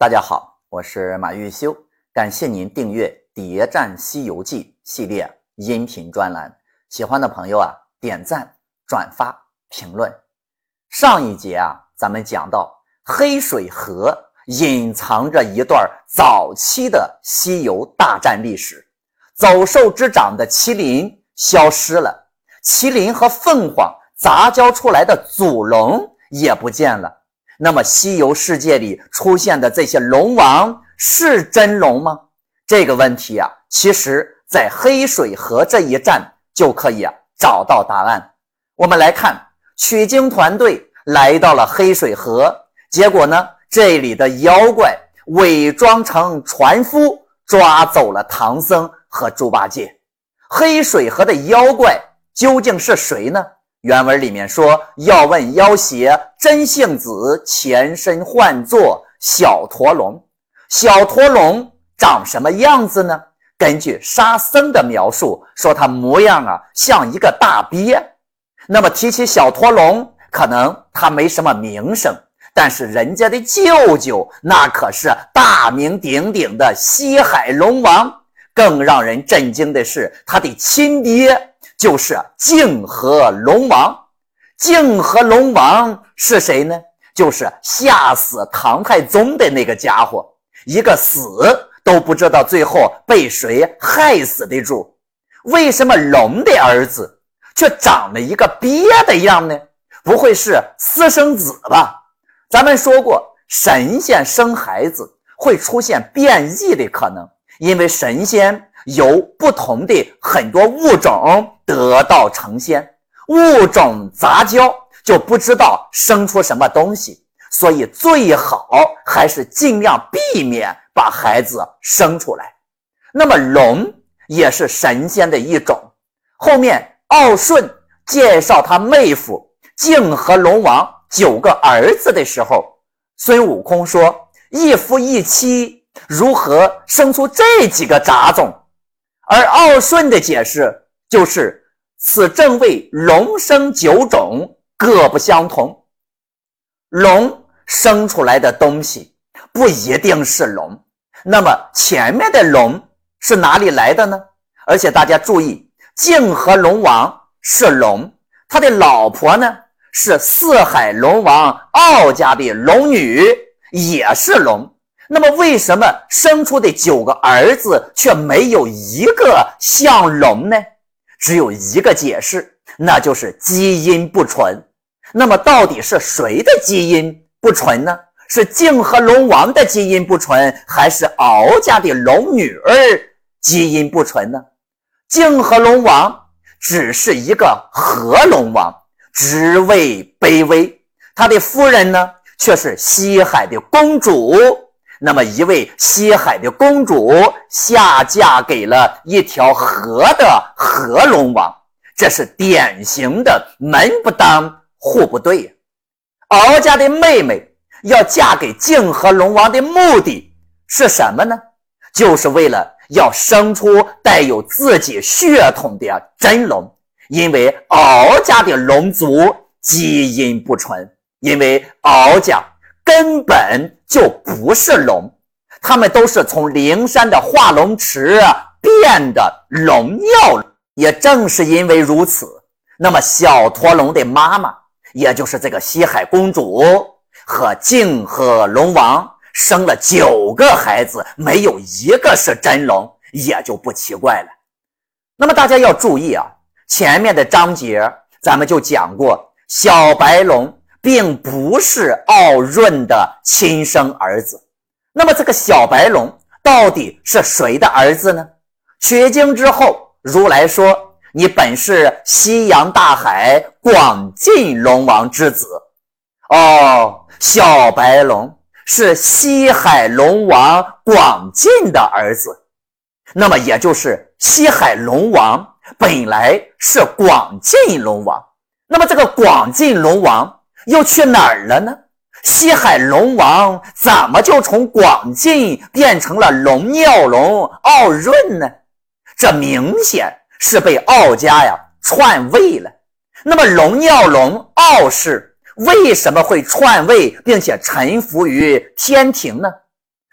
大家好，我是马玉修，感谢您订阅《谍战西游记》系列音频专栏。喜欢的朋友啊，点赞、转发、评论。上一节啊，咱们讲到黑水河隐藏着一段早期的西游大战历史，走兽之长的麒麟消失了，麒麟和凤凰杂交出来的祖龙也不见了。那么，西游世界里出现的这些龙王是真龙吗？这个问题啊，其实在黑水河这一战就可以啊找到答案。我们来看，取经团队来到了黑水河，结果呢，这里的妖怪伪装成船夫，抓走了唐僧和猪八戒。黑水河的妖怪究竟是谁呢？原文里面说：“要问妖邪真性子，前身唤作小驼龙。小驼龙长什么样子呢？根据沙僧的描述，说他模样啊像一个大鳖。那么提起小驼龙，可能他没什么名声，但是人家的舅舅那可是大名鼎鼎的西海龙王。更让人震惊的是，他的亲爹。”就是泾河龙王，泾河龙王是谁呢？就是吓死唐太宗的那个家伙，一个死都不知道最后被谁害死的主。为什么龙的儿子却长了一个鳖的样呢？不会是私生子吧？咱们说过，神仙生孩子会出现变异的可能，因为神仙。由不同的很多物种得到成仙，物种杂交就不知道生出什么东西，所以最好还是尽量避免把孩子生出来。那么龙也是神仙的一种。后面奥顺介绍他妹夫泾河龙王九个儿子的时候，孙悟空说：“一夫一妻，如何生出这几个杂种？”而奥顺的解释就是：此正位龙生九种，各不相同。龙生出来的东西不一定是龙，那么前面的龙是哪里来的呢？而且大家注意，泾河龙王是龙，他的老婆呢是四海龙王敖家的龙女，也是龙。那么，为什么生出的九个儿子却没有一个像龙呢？只有一个解释，那就是基因不纯。那么，到底是谁的基因不纯呢？是泾河龙王的基因不纯，还是敖家的龙女儿基因不纯呢？泾河龙王只是一个河龙王，职位卑微，他的夫人呢却是西海的公主。那么，一位西海的公主下嫁给了一条河的河龙王，这是典型的门不当户不对。敖家的妹妹要嫁给泾河龙王的目的是什么呢？就是为了要生出带有自己血统的真龙，因为敖家的龙族基因不纯，因为敖家。根本就不是龙，他们都是从灵山的化龙池变的龙尿。也正是因为如此，那么小驼龙的妈妈，也就是这个西海公主和泾河龙王生了九个孩子，没有一个是真龙，也就不奇怪了。那么大家要注意啊，前面的章节咱们就讲过小白龙。并不是奥润的亲生儿子，那么这个小白龙到底是谁的儿子呢？取经之后，如来说：“你本是西洋大海广进龙王之子。”哦，小白龙是西海龙王广进的儿子，那么也就是西海龙王本来是广进龙王，那么这个广进龙王。又去哪儿了呢？西海龙王怎么就从广进变成了龙尿龙奥润呢？这明显是被奥家呀篡位了。那么龙尿龙奥氏为什么会篡位，并且臣服于天庭呢？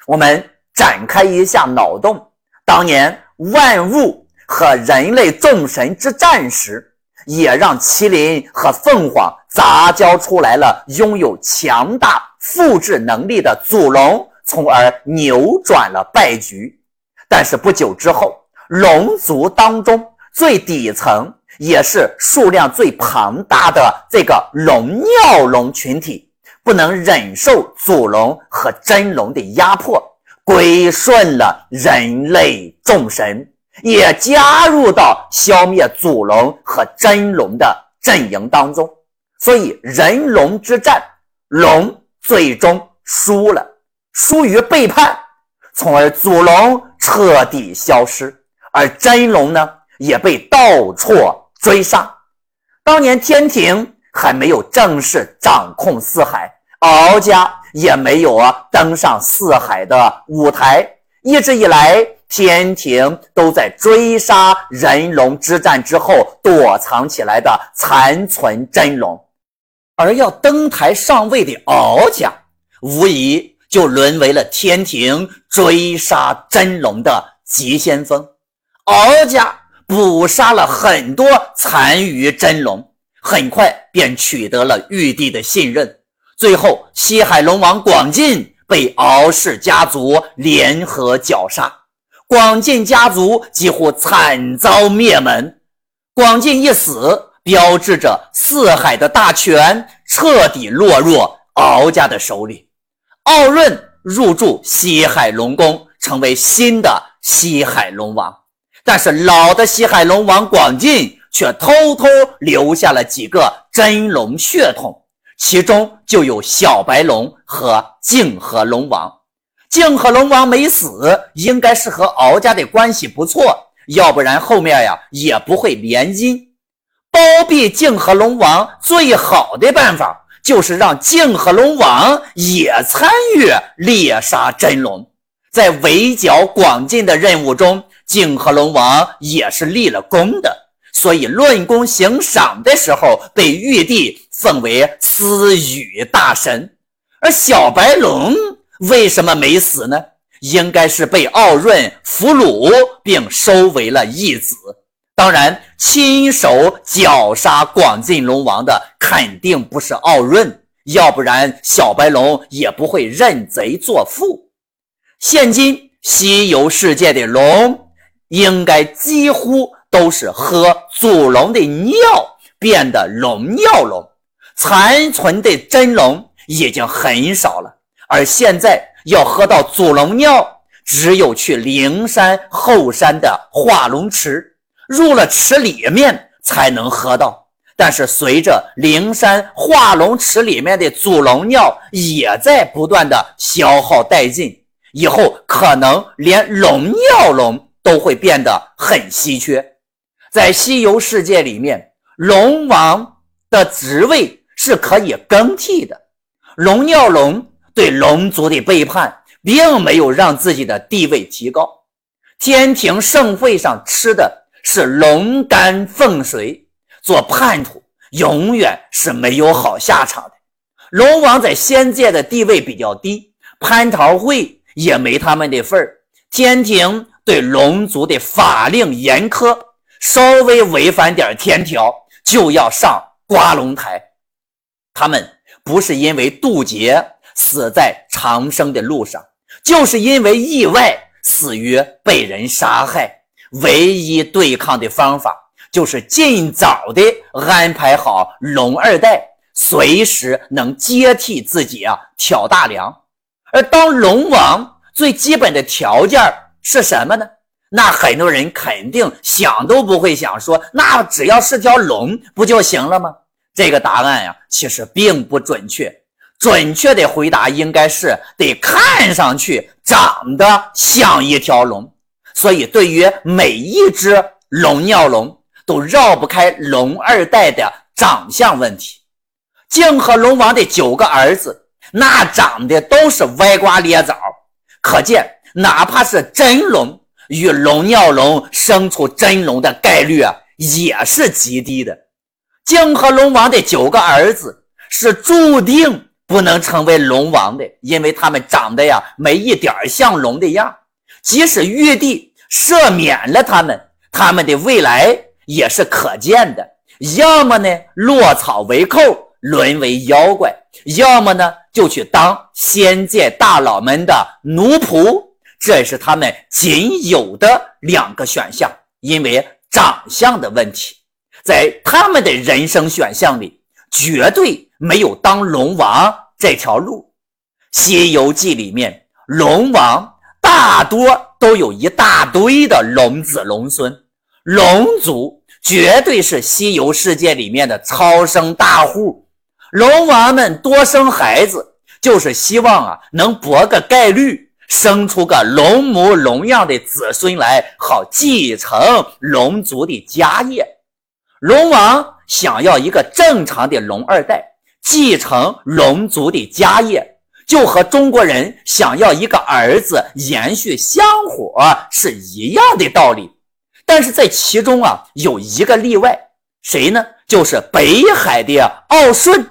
我们展开一下脑洞，当年万物和人类众神之战时，也让麒麟和凤凰杂交出来了拥有强大复制能力的祖龙，从而扭转了败局。但是不久之后，龙族当中最底层也是数量最庞大的这个龙尿龙群体，不能忍受祖龙和真龙的压迫，归顺了人类众神，也加入到消灭祖龙和真龙的阵营当中。所以人龙之战，龙最终输了，输于背叛，从而祖龙彻底消失。而真龙呢，也被倒错追杀。当年天庭还没有正式掌控四海，敖家也没有啊登上四海的舞台。一直以来，天庭都在追杀人龙之战之后躲藏起来的残存真龙，而要登台上位的敖家，无疑就沦为了天庭追杀真龙的急先锋。敖家捕杀了很多残余真龙，很快便取得了玉帝的信任。最后，西海龙王广进被敖氏家族联合绞杀，广进家族几乎惨遭灭门。广进一死，标志着四海的大权彻底落入敖家的手里。敖润入住西海龙宫，成为新的西海龙王。但是老的西海龙王广进却偷偷留下了几个真龙血统，其中就有小白龙和泾河龙王。泾河龙王没死，应该是和敖家的关系不错，要不然后面呀也不会联姻。包庇泾河龙王最好的办法，就是让泾河龙王也参与猎杀真龙，在围剿广进的任务中。泾河龙王也是立了功的，所以论功行赏的时候被玉帝奉为司雨大神。而小白龙为什么没死呢？应该是被奥润俘虏并收为了义子。当然，亲手绞杀广进龙王的肯定不是奥润，要不然小白龙也不会认贼作父。现今西游世界的龙。应该几乎都是喝祖龙的尿变的龙尿龙，残存的真龙已经很少了。而现在要喝到祖龙尿，只有去灵山后山的化龙池，入了池里面才能喝到。但是随着灵山化龙池里面的祖龙尿也在不断的消耗殆尽，以后可能连龙尿龙。都会变得很稀缺。在西游世界里面，龙王的职位是可以更替的。龙尿龙对龙族的背叛，并没有让自己的地位提高。天庭盛会上吃的是龙肝凤髓，做叛徒永远是没有好下场的。龙王在仙界的地位比较低，蟠桃会也没他们的份儿。天庭。对龙族的法令严苛，稍微违反点天条就要上瓜龙台。他们不是因为渡劫死在长生的路上，就是因为意外死于被人杀害。唯一对抗的方法就是尽早的安排好龙二代，随时能接替自己啊挑大梁。而当龙王最基本的条件。是什么呢？那很多人肯定想都不会想，说那只要是条龙不就行了吗？这个答案呀，其实并不准确。准确的回答应该是得看上去长得像一条龙。所以，对于每一只龙尿龙，都绕不开龙二代的长相问题。泾河龙王的九个儿子，那长得都是歪瓜裂枣，可见。哪怕是真龙与龙尿龙生出真龙的概率啊，也是极低的。泾河龙王的九个儿子是注定不能成为龙王的，因为他们长得呀没一点像龙的样。即使玉帝赦免了他们，他们的未来也是可见的。要么呢落草为寇，沦为妖怪；要么呢就去当仙界大佬们的奴仆。这是他们仅有的两个选项，因为长相的问题，在他们的人生选项里，绝对没有当龙王这条路。《西游记》里面，龙王大多都有一大堆的龙子龙孙，龙族绝对是西游世界里面的超生大户。龙王们多生孩子，就是希望啊，能博个概率。生出个龙模龙样的子孙来，好继承龙族的家业。龙王想要一个正常的龙二代继承龙族的家业，就和中国人想要一个儿子延续香火是一样的道理。但是在其中啊，有一个例外，谁呢？就是北海的奥顺，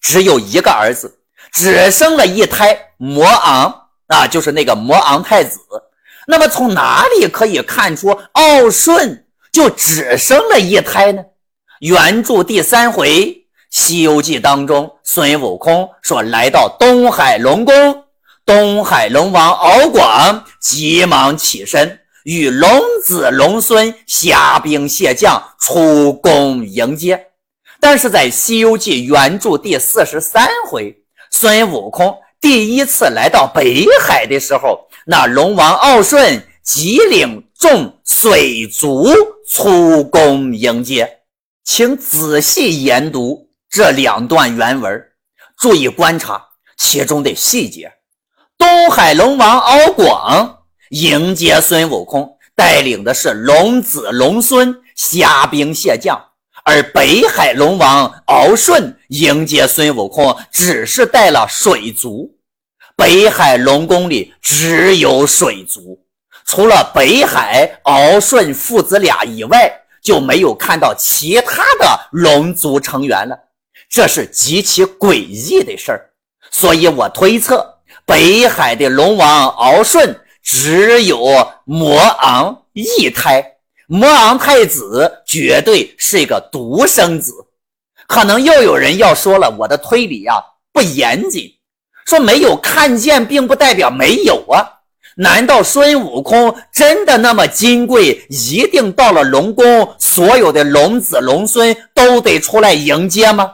只有一个儿子，只生了一胎摩昂。啊，就是那个摩昂太子。那么从哪里可以看出奥顺就只生了一胎呢？原著第三回《西游记》当中，孙悟空说来到东海龙宫，东海龙王敖广急忙起身，与龙子龙孙虾兵蟹将出宫迎接。但是在《西游记》原著第四十三回，孙悟空。第一次来到北海的时候，那龙王敖顺即领众水族出宫迎接，请仔细研读这两段原文，注意观察其中的细节。东海龙王敖广迎接孙悟空，带领的是龙子龙孙、虾兵蟹将。而北海龙王敖顺迎接孙悟空，只是带了水族。北海龙宫里只有水族，除了北海敖顺父子俩以外，就没有看到其他的龙族成员了。这是极其诡异的事儿。所以我推测，北海的龙王敖顺只有魔昂一胎。魔昂太子绝对是一个独生子，可能又有人要说了，我的推理呀不严谨，说没有看见，并不代表没有啊？难道孙悟空真的那么金贵，一定到了龙宫，所有的龙子龙孙都得出来迎接吗？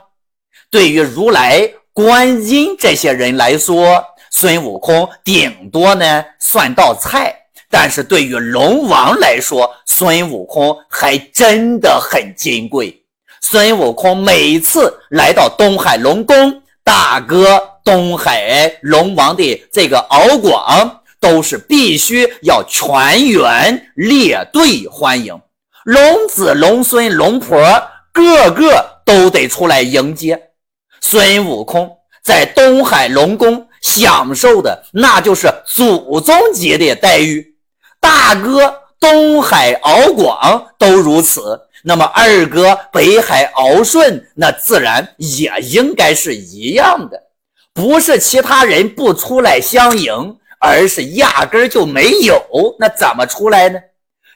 对于如来、观音这些人来说，孙悟空顶多呢算道菜。但是对于龙王来说，孙悟空还真的很金贵。孙悟空每次来到东海龙宫，大哥东海龙王的这个敖广都是必须要全员列队欢迎，龙子龙孙龙婆个个都得出来迎接孙悟空，在东海龙宫享受的那就是祖宗级的待遇。大哥东海敖广都如此，那么二哥北海敖顺那自然也应该是一样的。不是其他人不出来相迎，而是压根儿就没有。那怎么出来呢？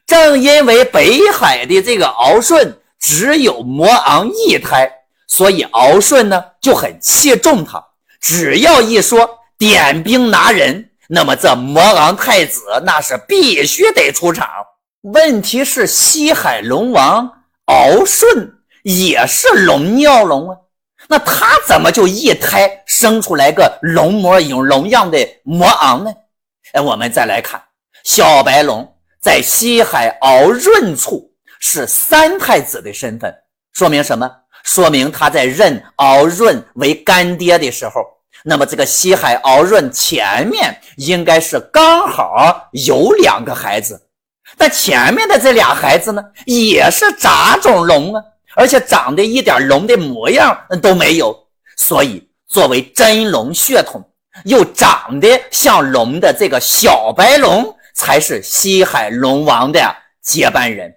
正因为北海的这个敖顺只有魔昂一胎，所以敖顺呢就很器重他。只要一说点兵拿人。那么这魔昂太子那是必须得出场。问题是西海龙王敖顺也是龙尿龙啊，那他怎么就一胎生出来个龙模有龙样的魔昂呢？哎，我们再来看小白龙在西海敖润处是三太子的身份，说明什么？说明他在认敖润为干爹的时候。那么这个西海敖润前面应该是刚好有两个孩子，但前面的这俩孩子呢，也是杂种龙啊，而且长得一点龙的模样都没有，所以作为真龙血统又长得像龙的这个小白龙才是西海龙王的接班人，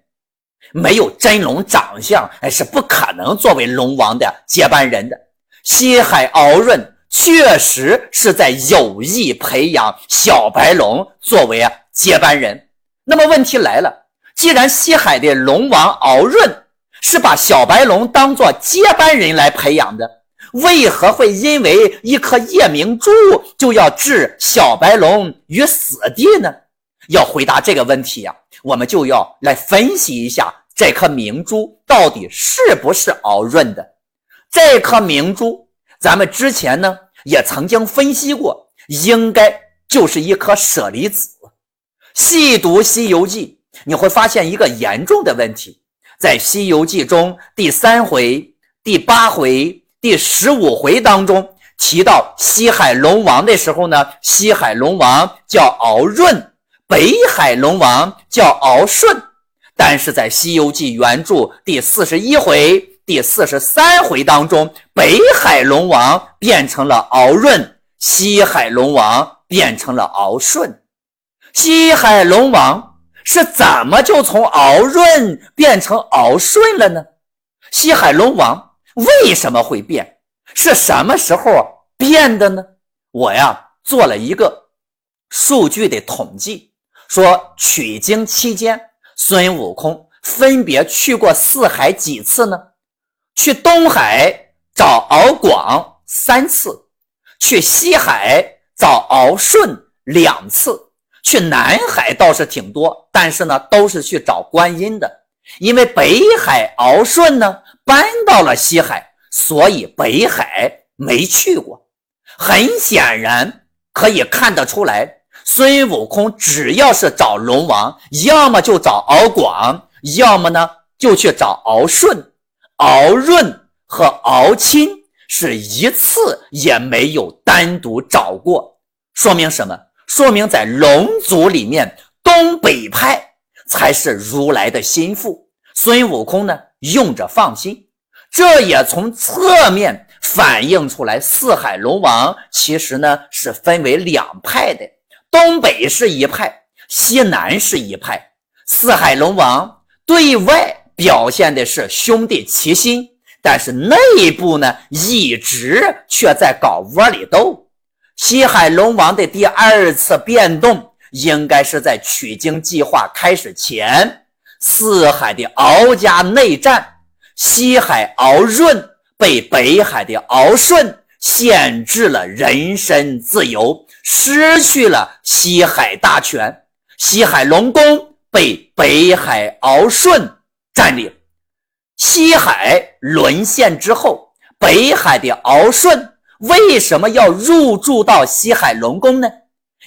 没有真龙长相，哎，是不可能作为龙王的接班人的。西海敖润。确实是在有意培养小白龙作为接班人。那么问题来了，既然西海的龙王敖闰是把小白龙当做接班人来培养的，为何会因为一颗夜明珠就要置小白龙于死地呢？要回答这个问题呀，我们就要来分析一下这颗明珠到底是不是敖闰的。这颗明珠，咱们之前呢也曾经分析过，应该就是一颗舍利子。细读《西游记》，你会发现一个严重的问题，在《西游记》中第三回、第八回、第十五回当中提到西海龙王的时候呢，西海龙王叫敖闰，北海龙王叫敖顺，但是在《西游记》原著第四十一回。第四十三回当中，北海龙王变成了敖闰，西海龙王变成了敖顺。西海龙王是怎么就从敖闰变成敖顺了呢？西海龙王为什么会变？是什么时候变的呢？我呀做了一个数据的统计，说取经期间，孙悟空分别去过四海几次呢？去东海找敖广三次，去西海找敖顺两次，去南海倒是挺多，但是呢，都是去找观音的。因为北海敖顺呢搬到了西海，所以北海没去过。很显然可以看得出来，孙悟空只要是找龙王，要么就找敖广，要么呢就去找敖顺。敖闰和敖钦是一次也没有单独找过，说明什么？说明在龙族里面，东北派才是如来的心腹。孙悟空呢，用着放心。这也从侧面反映出来，四海龙王其实呢是分为两派的，东北是一派，西南是一派。四海龙王对外。表现的是兄弟齐心，但是内部呢一直却在搞窝里斗。西海龙王的第二次变动，应该是在取经计划开始前，四海的敖家内战，西海敖闰被北海的敖顺限制了人身自由，失去了西海大权，西海龙宫被北海敖顺。占领西海沦陷之后，北海的敖顺为什么要入住到西海龙宫呢？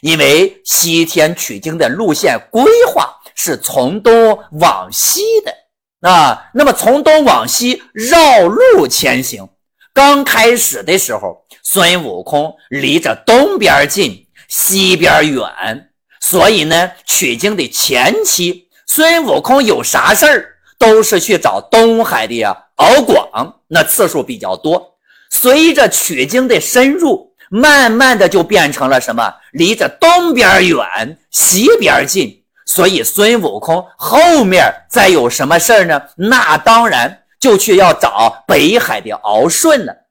因为西天取经的路线规划是从东往西的啊。那么从东往西绕路前行，刚开始的时候，孙悟空离着东边近，西边远，所以呢，取经的前期，孙悟空有啥事儿？都是去找东海的呀，敖广那次数比较多。随着取经的深入，慢慢的就变成了什么？离着东边远，西边近。所以孙悟空后面再有什么事儿呢？那当然就去要找北海的敖顺了。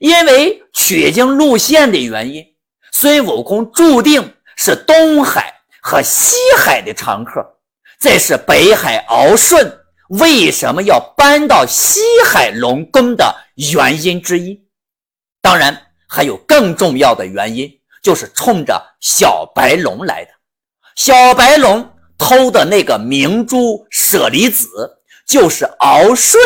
因为取经路线的原因，孙悟空注定是东海和西海的常客。这是北海敖顺。为什么要搬到西海龙宫的原因之一？当然还有更重要的原因，就是冲着小白龙来的。小白龙偷的那个明珠舍利子，就是敖顺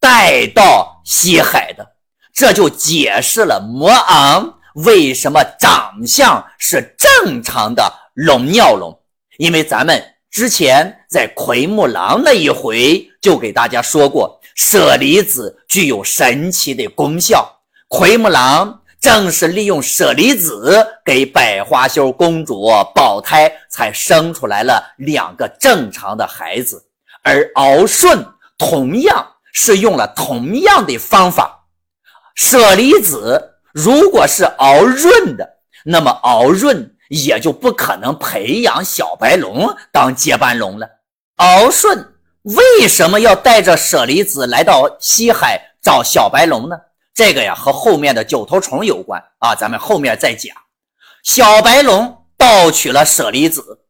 带到西海的，这就解释了魔昂为什么长相是正常的龙尿龙，因为咱们。之前在奎木狼那一回就给大家说过，舍利子具有神奇的功效。奎木狼正是利用舍利子给百花羞公主保胎，才生出来了两个正常的孩子。而敖顺同样是用了同样的方法。舍利子如果是敖润的，那么敖润。也就不可能培养小白龙当接班龙了。敖顺为什么要带着舍利子来到西海找小白龙呢？这个呀和后面的九头虫有关啊，咱们后面再讲。小白龙盗取了舍利子，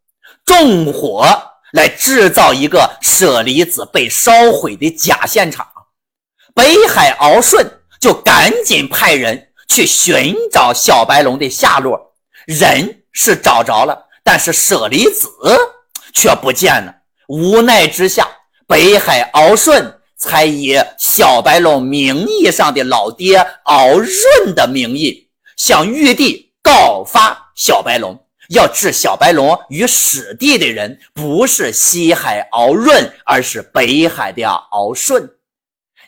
纵火来制造一个舍利子被烧毁的假现场。北海敖顺就赶紧派人去寻找小白龙的下落，人是找着了，但是舍利子却不见了。无奈之下，北海敖顺才以小白龙名义上的老爹敖润的名义，向玉帝告发小白龙，要置小白龙于死地的人不是西海敖润，而是北海的敖顺。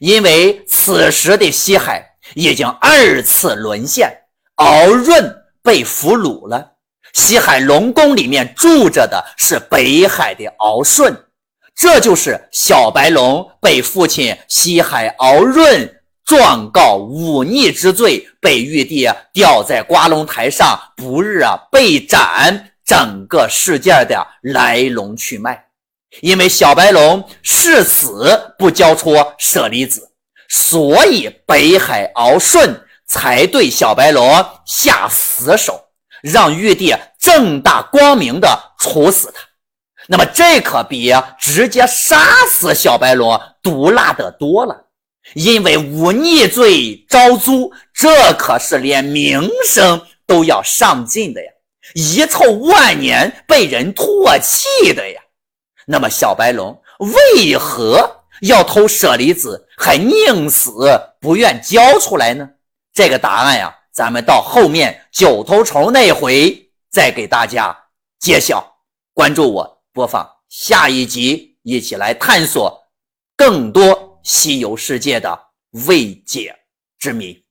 因为此时的西海已经二次沦陷，敖润被俘虏了。西海龙宫里面住着的是北海的敖顺，这就是小白龙被父亲西海敖润状告忤逆之罪，被玉帝吊在瓜龙台上，不日啊被斩，整个事件的来龙去脉。因为小白龙誓死不交出舍利子，所以北海敖顺才对小白龙下死手，让玉帝正大光明的处死他。那么这可比直接杀死小白龙毒辣的多了。因为忤逆罪招租，这可是连名声都要上尽的呀，遗臭万年，被人唾弃的呀。那么小白龙为何要偷舍利子，还宁死不愿交出来呢？这个答案呀，咱们到后面九头虫那回再给大家揭晓。关注我，播放下一集，一起来探索更多西游世界的未解之谜。